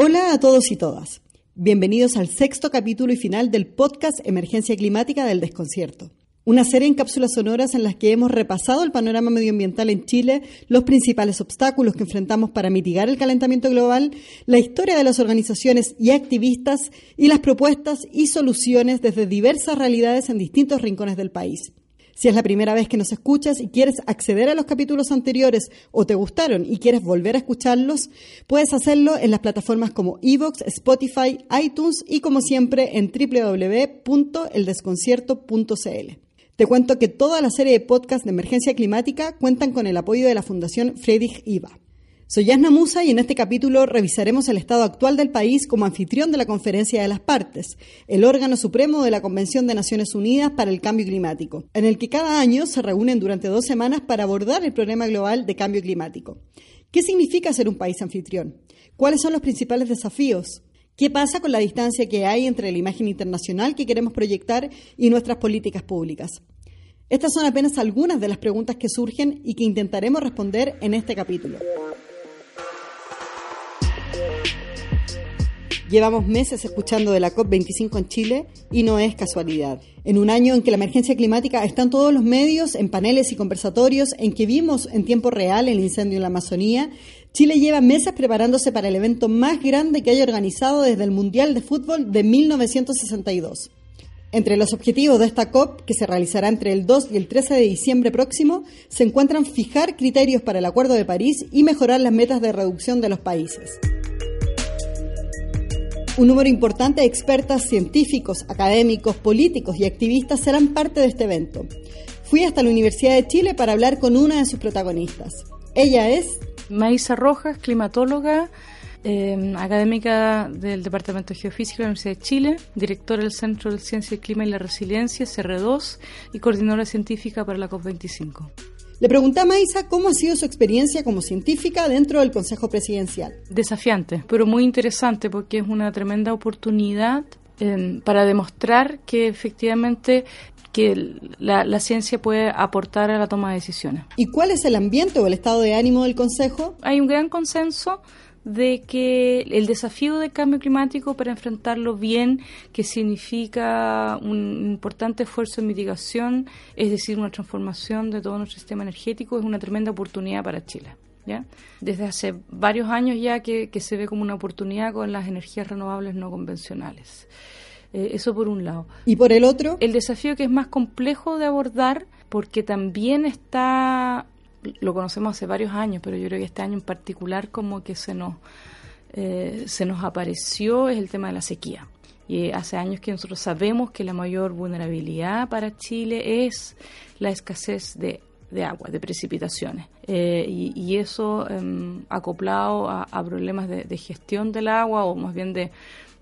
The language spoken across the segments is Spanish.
Hola a todos y todas. Bienvenidos al sexto capítulo y final del podcast Emergencia Climática del Desconcierto. Una serie en cápsulas sonoras en las que hemos repasado el panorama medioambiental en Chile, los principales obstáculos que enfrentamos para mitigar el calentamiento global, la historia de las organizaciones y activistas y las propuestas y soluciones desde diversas realidades en distintos rincones del país. Si es la primera vez que nos escuchas y quieres acceder a los capítulos anteriores o te gustaron y quieres volver a escucharlos, puedes hacerlo en las plataformas como Evox, Spotify, iTunes y como siempre en www.eldesconcierto.cl. Te cuento que toda la serie de podcasts de emergencia climática cuentan con el apoyo de la Fundación Friedrich IVA. Soy Yasna Musa y en este capítulo revisaremos el estado actual del país como anfitrión de la Conferencia de las Partes, el órgano supremo de la Convención de Naciones Unidas para el Cambio Climático, en el que cada año se reúnen durante dos semanas para abordar el problema global de cambio climático. ¿Qué significa ser un país anfitrión? ¿Cuáles son los principales desafíos? ¿Qué pasa con la distancia que hay entre la imagen internacional que queremos proyectar y nuestras políticas públicas? Estas son apenas algunas de las preguntas que surgen y que intentaremos responder en este capítulo. Llevamos meses escuchando de la COP25 en Chile y no es casualidad. En un año en que la emergencia climática está en todos los medios, en paneles y conversatorios, en que vimos en tiempo real el incendio en la Amazonía, Chile lleva meses preparándose para el evento más grande que haya organizado desde el Mundial de Fútbol de 1962. Entre los objetivos de esta COP, que se realizará entre el 2 y el 13 de diciembre próximo, se encuentran fijar criterios para el Acuerdo de París y mejorar las metas de reducción de los países. Un número importante de expertas, científicos, académicos, políticos y activistas serán parte de este evento. Fui hasta la Universidad de Chile para hablar con una de sus protagonistas. Ella es... Maísa Rojas, climatóloga, eh, académica del Departamento de Geofísica de la Universidad de Chile, directora del Centro de Ciencia, el Clima y la Resiliencia, CR2, y coordinadora científica para la COP25. Le pregunté a Maisa cómo ha sido su experiencia como científica dentro del Consejo Presidencial. Desafiante, pero muy interesante porque es una tremenda oportunidad eh, para demostrar que efectivamente que la, la, ciencia puede aportar a la toma de decisiones. ¿Y cuál es el ambiente o el estado de ánimo del Consejo? Hay un gran consenso de que el desafío del cambio climático para enfrentarlo bien, que significa un importante esfuerzo en mitigación, es decir, una transformación de todo nuestro sistema energético, es una tremenda oportunidad para Chile. ¿ya? Desde hace varios años ya que, se ve como una oportunidad con las energías renovables no convencionales. Eh, eso por un lado. ¿Y por el otro? El desafío que es más complejo de abordar porque también está lo conocemos hace varios años, pero yo creo que este año en particular como que se nos, eh, se nos apareció es el tema de la sequía. Y hace años que nosotros sabemos que la mayor vulnerabilidad para Chile es la escasez de, de agua, de precipitaciones. Eh, y, eso em, acoplado a, problemas de, gestión del agua o más bien de,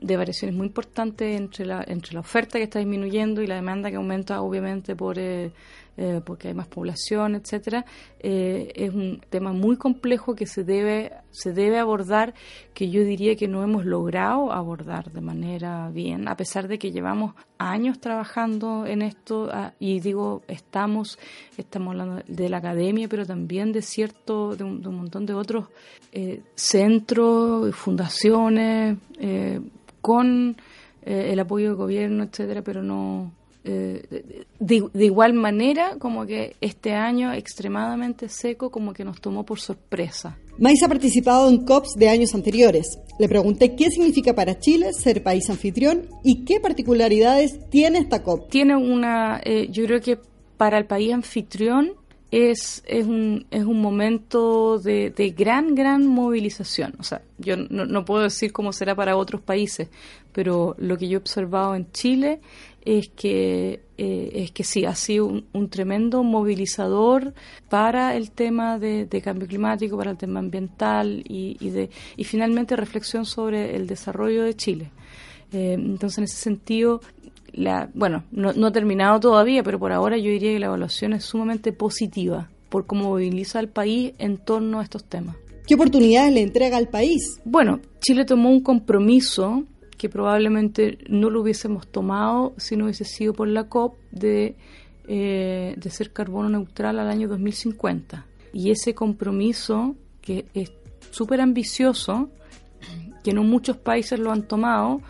de variaciones muy importantes entre la, entre la oferta que está disminuyendo y la demanda que aumenta obviamente por... Eh, eh, porque hay más población, etcétera, eh, es un tema muy complejo que se debe se debe abordar, que yo diría que no hemos logrado abordar de manera bien, a pesar de que llevamos años trabajando en esto ah, y digo estamos estamos hablando de la academia, pero también de cierto de un, montón de otros eh, centros, fundaciones con el apoyo del gobierno, etcétera, pero no eh, de, igual manera, como que este año extremadamente seco, como que nos tomó por sorpresa. Mais ha participado en COPs de años anteriores. Le pregunté qué significa para Chile ser país anfitrión y qué particularidades tiene esta COP. Tiene una, eh, yo creo que para el país anfitrión es, es, un, es un momento de, de gran, gran movilización. O sea, yo no, no, puedo decir cómo será para otros países, pero lo que yo he observado en Chile es que, eh, es que sí, ha sido un, tremendo movilizador para el tema de, cambio climático, para el tema ambiental y, de, y finalmente reflexión sobre el desarrollo de Chile. Eh, entonces, en ese sentido, la, bueno, no, no ha terminado todavía, pero por ahora yo diría que la evaluación es sumamente positiva por cómo moviliza al país en torno a estos temas. ¿Qué oportunidades le entrega al país? Bueno, Chile tomó un compromiso que probablemente no lo hubiésemos tomado si no hubiese sido por la COP de, eh, de ser carbono neutral al año 2050. Y ese compromiso, que es súper ambicioso, que no muchos países lo han tomado,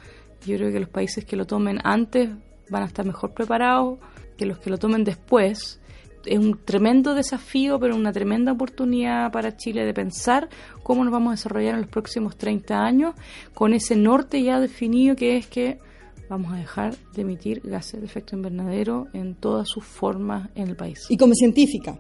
yo creo que los países que lo tomen antes van a estar mejor preparados que los que lo tomen después es un tremendo desafío, pero una tremenda oportunidad para Chile de pensar cómo nos vamos a desarrollar en los próximos 30 años con ese norte ya definido que es que vamos a dejar de emitir gases de efecto invernadero en todas sus formas en el país. Y como científica,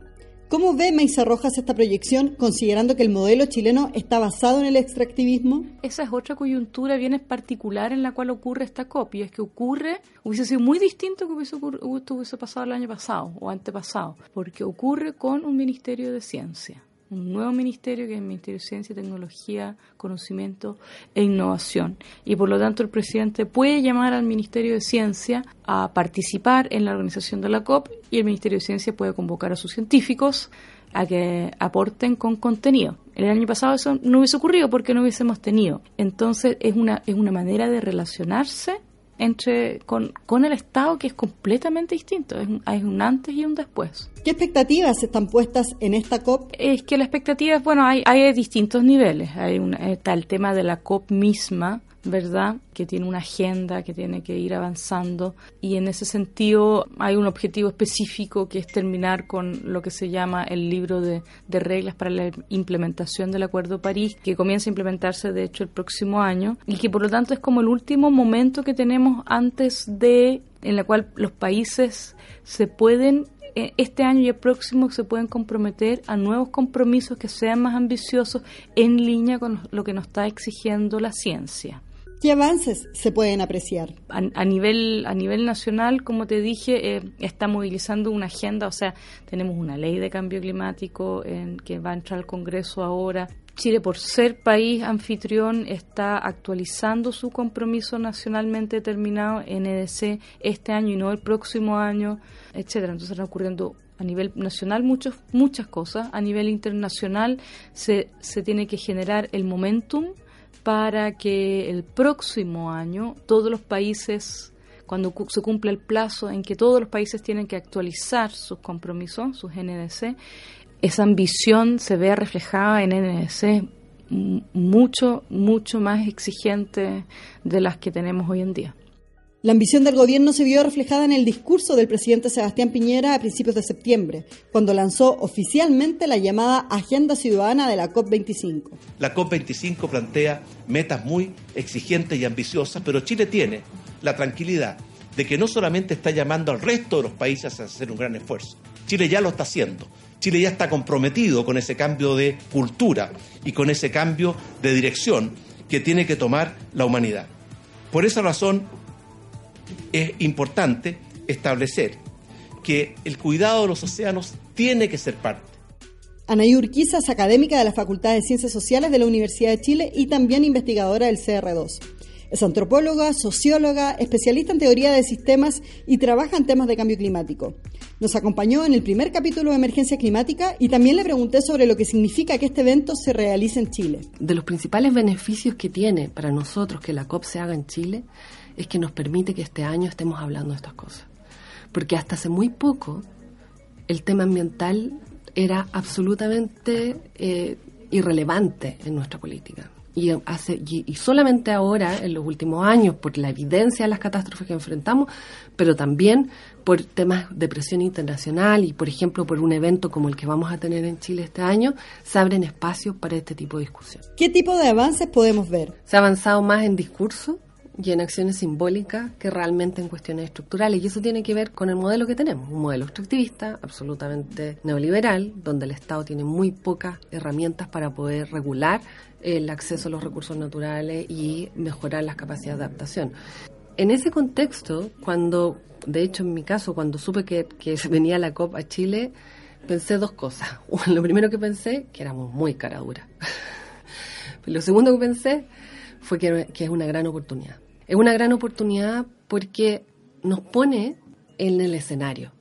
¿Cómo ve Meisa Rojas esta proyección, considerando que el modelo chileno está basado en el extractivismo? Esa es otra coyuntura bien particular en la cual ocurre esta copia. Es que ocurre, hubiese sido muy distinto que hubiese, hubiese pasado el año pasado o antepasado, porque ocurre con un Ministerio de Ciencia un nuevo ministerio que es el Ministerio de Ciencia, Tecnología, Conocimiento e Innovación. Y por lo tanto el presidente puede llamar al Ministerio de Ciencia a participar en la organización de la COP y el Ministerio de Ciencia puede convocar a sus científicos a que aporten con contenido. El año pasado eso no hubiese ocurrido porque no hubiésemos tenido. Entonces es una, es una manera de relacionarse entre con, con el Estado que es completamente distinto, es un, hay un antes y un después. ¿Qué expectativas están puestas en esta COP? Es que la expectativa, bueno, hay, hay distintos niveles. Hay está el tema de la COP misma, ¿verdad? Que tiene una agenda, que tiene que ir avanzando y en ese sentido hay un objetivo específico que es terminar con lo que se llama el libro de, de reglas para la implementación del Acuerdo París, que comienza a implementarse de hecho el próximo año y que por lo tanto es como el último momento que tenemos antes de en la cual los países se pueden eh, este año y el próximo se pueden comprometer a nuevos compromisos que sean más ambiciosos en línea con lo que nos está exigiendo la ciencia. ¿Qué avances se pueden apreciar? A, nivel, a nivel nacional, como te dije, eh, está movilizando una agenda, o sea, tenemos una ley de cambio climático en, que va a entrar al Congreso ahora. Chile, por ser país anfitrión, está actualizando su compromiso nacionalmente determinado en EDC este año y no el próximo año, etcétera. Entonces están ocurriendo a nivel nacional muchos, muchas cosas. A nivel internacional se, se tiene que generar el momentum para que el próximo año todos los países, cuando se cumple el plazo en que todos los países tienen que actualizar sus compromisos, sus NDC, esa ambición se vea reflejada en NDC mucho, mucho más exigente de las que tenemos hoy en día. La ambición del gobierno se vio reflejada en el discurso del presidente Sebastián Piñera a principios de septiembre, cuando lanzó oficialmente la llamada Agenda Ciudadana de la COP25. La COP25 plantea metas muy exigentes y ambiciosas, pero Chile tiene la tranquilidad de que no solamente está llamando al resto de los países a hacer un gran esfuerzo, Chile ya lo está haciendo. Chile ya está comprometido con ese cambio de cultura y con ese cambio de dirección que tiene que tomar la humanidad. Por esa razón, es importante establecer que el cuidado de los océanos tiene que ser parte. Anaí Urquiza es académica de la Facultad de Ciencias Sociales de la Universidad de Chile y también investigadora del CR2. Es antropóloga, socióloga, especialista en teoría de sistemas y trabaja en temas de cambio climático. Nos acompañó en el primer capítulo de Emergencia Climática y también le pregunté sobre lo que significa que este evento se realice en Chile. De los principales beneficios que tiene para nosotros que la COP se haga en Chile es que nos permite que este año estemos hablando de estas cosas. Porque hasta hace muy poco el tema ambiental era absolutamente eh, irrelevante en nuestra política. Y, hace, y, solamente ahora, en los últimos años, por la evidencia de las catástrofes que enfrentamos, pero también por temas de presión internacional y, por ejemplo, por un evento como el que vamos a tener en Chile este año, se abren espacios para este tipo de discusión. ¿Qué tipo de avances podemos ver? Se ha avanzado más en discurso, y en acciones simbólicas que realmente en cuestiones estructurales. Y eso tiene que ver con el modelo que tenemos, un modelo extractivista, absolutamente neoliberal, donde el Estado tiene muy pocas herramientas para poder regular el acceso a los recursos naturales y mejorar las capacidades de adaptación. en ese contexto, cuando, de hecho en mi caso, cuando supe que, que venía la COP a Chile, pensé dos cosas. Lo primero que pensé, que éramos muy cara dura. Lo segundo que pensé fue que, es una gran oportunidad. Es una gran oportunidad porque nos pone en el escenario.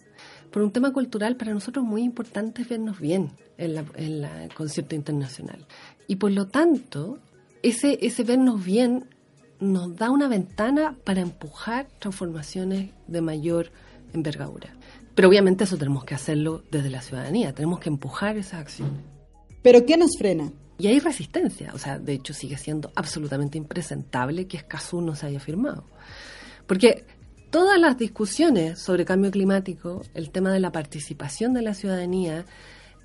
Por un tema cultural, para nosotros muy importante es vernos bien en la, el concierto internacional. Y por lo tanto, ese, ese vernos bien nos da una ventana para empujar transformaciones de mayor envergadura. Pero obviamente eso tenemos que hacerlo desde la ciudadanía, tenemos que empujar esas acciones. ¿Pero qué nos frena? Y hay resistencia, o sea, de hecho sigue siendo absolutamente impresentable que Escazú no se haya firmado. Porque todas las discusiones sobre cambio climático, el tema de la participación de la ciudadanía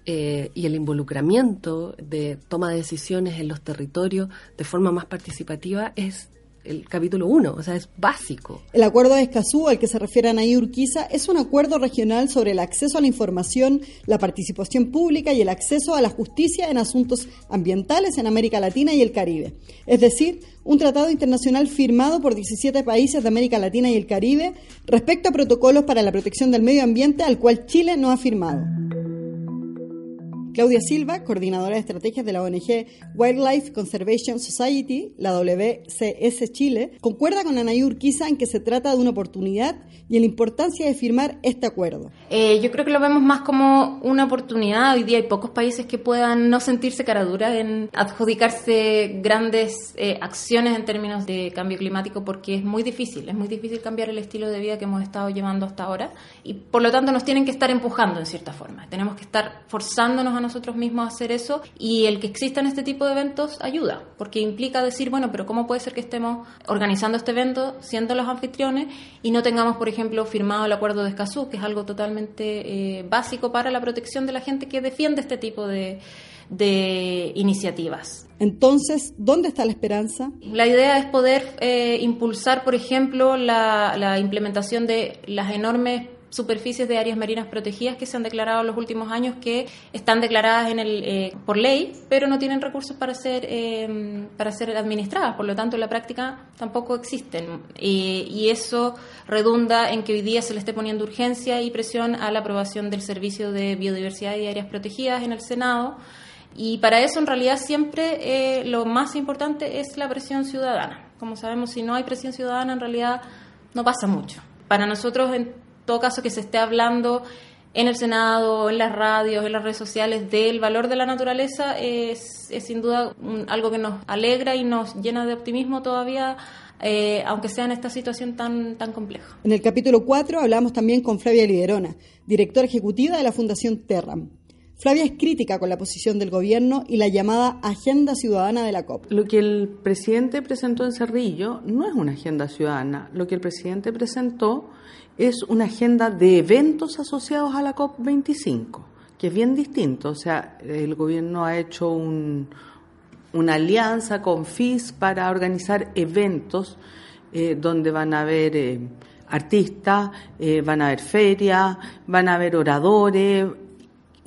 eh, y el involucramiento de toma de decisiones en los territorios de forma más participativa es el capítulo 1, o sea, es básico. El acuerdo de Escazú, al que se refiere Anaí Urquiza, es un acuerdo regional sobre el acceso a la información, la participación pública y el acceso a la justicia en asuntos ambientales en América Latina y el Caribe. Es decir, un tratado internacional firmado por 17 países de América Latina y el Caribe respecto a protocolos para la protección del medio ambiente al cual Chile no ha firmado. Claudia Silva, coordinadora de estrategias de la ONG Wildlife Conservation Society, la WCS Chile, concuerda con Anaí Urquiza en que se trata de una oportunidad y en la importancia de firmar este acuerdo. Eh, yo creo que lo vemos más como una oportunidad. Hoy día hay pocos países que puedan no sentirse caradura en adjudicarse grandes eh, acciones en términos de cambio climático porque es muy difícil, es muy difícil cambiar el estilo de vida que hemos estado llevando hasta ahora y por lo tanto nos tienen que estar empujando en cierta forma. Tenemos que estar forzándonos a nosotros mismos hacer eso y el que existan este tipo de eventos ayuda, porque implica decir, bueno, pero ¿cómo puede ser que estemos organizando este evento siendo los anfitriones y no tengamos, por ejemplo, firmado el acuerdo de Escazú, que es algo totalmente eh, básico para la protección de la gente que defiende este tipo de, de iniciativas. Entonces, ¿dónde está la esperanza? La idea es poder eh, impulsar, por ejemplo, la, la implementación de las enormes superficies de áreas marinas protegidas que se han declarado en los últimos años que están declaradas en el, eh, por ley, pero no tienen recursos para ser, eh, para ser administradas. Por lo tanto, en la práctica tampoco existen. Eh, y eso redunda en que hoy día se le esté poniendo urgencia y presión a la aprobación del Servicio de Biodiversidad y Áreas Protegidas en el Senado. Y para eso, en realidad, siempre lo más importante es la presión ciudadana. Como sabemos, si no hay presión ciudadana, en realidad no pasa mucho. Para nosotros, en todo caso que se esté hablando en el Senado, en las radios, en las redes sociales del valor de la naturaleza es, es sin duda algo que nos alegra y nos llena de optimismo todavía. Eh, aunque sea en esta situación tan, tan compleja. En el capítulo 4 hablamos también con Flavia Liderona, directora ejecutiva de la Fundación Terram. Flavia es crítica con la posición del gobierno y la llamada Agenda Ciudadana de la COP. Lo que el presidente presentó en Cerrillo no es una agenda ciudadana. Lo que el presidente presentó es una agenda de eventos asociados a la COP25, que es bien distinto. O sea, el gobierno ha hecho un, una alianza con FIS para organizar eventos eh, donde van a haber eh, artistas, eh, van a haber ferias, van a haber oradores,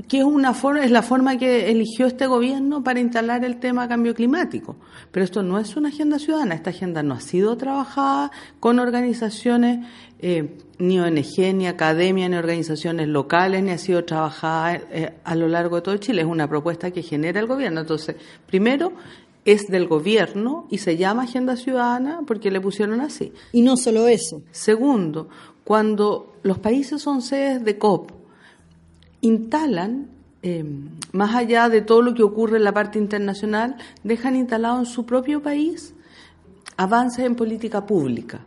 que es una forma, es la forma que eligió este gobierno para instalar el tema cambio climático. Pero esto no es una agenda ciudadana, esta agenda no ha sido trabajada con organizaciones, eh, ni ONG, ni academia, ni organizaciones locales, ni ha sido trabajada eh, a lo largo de todo Chile. Es una propuesta que genera el gobierno. Entonces, primero, es del gobierno y se llama Agenda Ciudadana porque le pusieron así. Y no solo eso. Segundo, cuando los países son sedes de COP, instalan, eh, más allá de todo lo que ocurre en la parte internacional, dejan instalado en su propio país avances en política pública.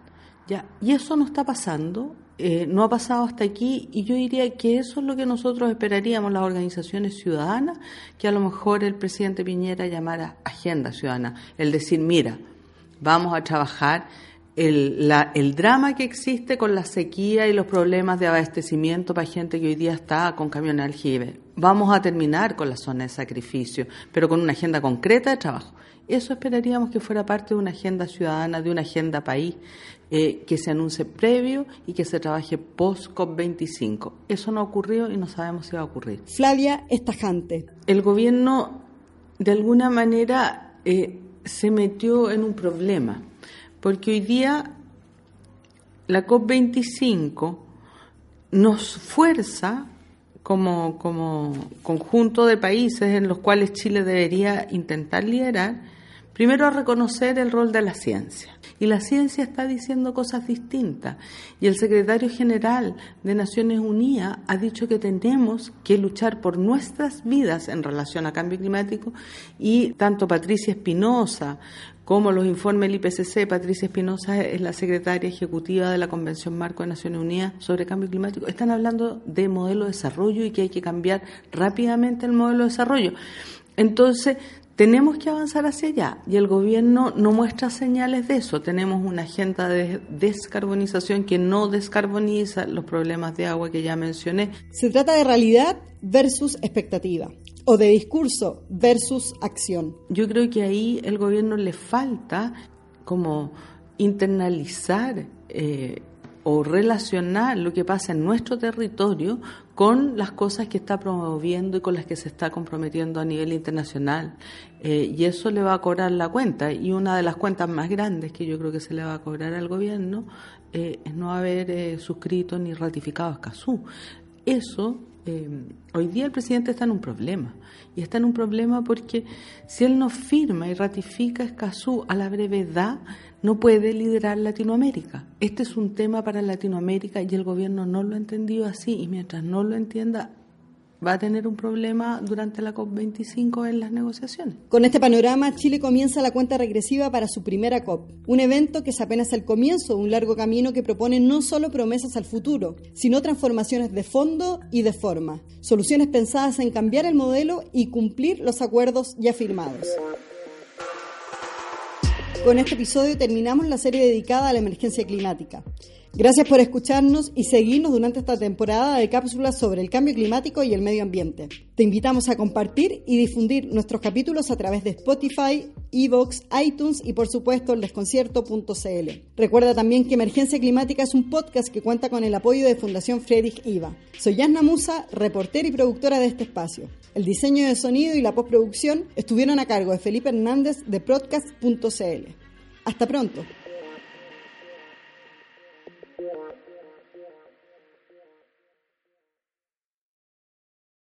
¿ya? Y eso no está pasando, eh, no ha pasado hasta aquí, y yo diría que eso es lo que nosotros esperaríamos las organizaciones ciudadanas, que a lo mejor el presidente Piñera llamara agenda ciudadana, el decir, mira, vamos a trabajar el, la, el drama que existe con la sequía y los problemas de abastecimiento para gente que hoy día está con camiones aljibe. Vamos a terminar con la zona de sacrificio, pero con una agenda concreta de trabajo. Eso esperaríamos que fuera parte de una agenda ciudadana, de una agenda país, eh, que se anuncie previo y que se trabaje post-COP25. Eso no ha ocurrido y no sabemos si va a ocurrir. Flavia es tajante. El gobierno, de alguna manera, eh, se metió en un problema porque hoy día la COP25 nos fuerza como, como conjunto de países en los cuales Chile debería intentar liderar, primero a reconocer el rol de la ciencia. Y la ciencia está diciendo cosas distintas. Y el secretario general de Naciones Unidas ha dicho que tenemos que luchar por nuestras vidas en relación a cambio climático. Y tanto Patricia Espinosa como los informes del IPCC, Patricia Espinosa es la secretaria ejecutiva de la Convención Marco de Naciones Unidas sobre Cambio Climático, están hablando de modelo de desarrollo y que hay que cambiar rápidamente el modelo de desarrollo. Entonces, tenemos que avanzar hacia allá y el gobierno no muestra señales de eso. Tenemos una agenda de descarbonización que no descarboniza los problemas de agua que ya mencioné. Se trata de realidad versus expectativa o de discurso versus acción. Yo creo que ahí el gobierno le falta como internalizar eh, o relacionar lo que pasa en nuestro territorio con las cosas que está promoviendo y con las que se está comprometiendo a nivel internacional. Eh, y eso le va a cobrar la cuenta. Y una de las cuentas más grandes que yo creo que se le va a cobrar al gobierno eh, es no haber suscrito ni ratificado Escazú. Eso eh, hoy día el presidente está en un problema. Y está en un problema porque si él no firma y ratifica Escazú a la brevedad, no puede liderar Latinoamérica. Este es un tema para Latinoamérica y el gobierno no lo ha entendido así. Y mientras no lo entienda, va a tener un problema durante la COP25 en las negociaciones. Con este panorama, Chile comienza la cuenta regresiva para su primera COP, un evento que es apenas el comienzo de un largo camino que propone no solo promesas al futuro, sino transformaciones de fondo y de forma, soluciones pensadas en cambiar el modelo y cumplir los acuerdos ya firmados. Con este episodio terminamos la serie dedicada a la emergencia climática. Gracias por escucharnos y seguirnos durante esta temporada de cápsulas sobre el cambio climático y el medio ambiente. Te invitamos a compartir y difundir nuestros capítulos a través de Spotify, Evox, iTunes y por supuesto el desconcierto.cl. Recuerda también que Emergencia Climática es un podcast que cuenta con el apoyo de Fundación Friedrich IVA. Soy Yasna Musa, reportera y productora de este espacio. El diseño de sonido y la postproducción estuvieron a cargo de Felipe Hernández de podcast.cl. Hasta pronto.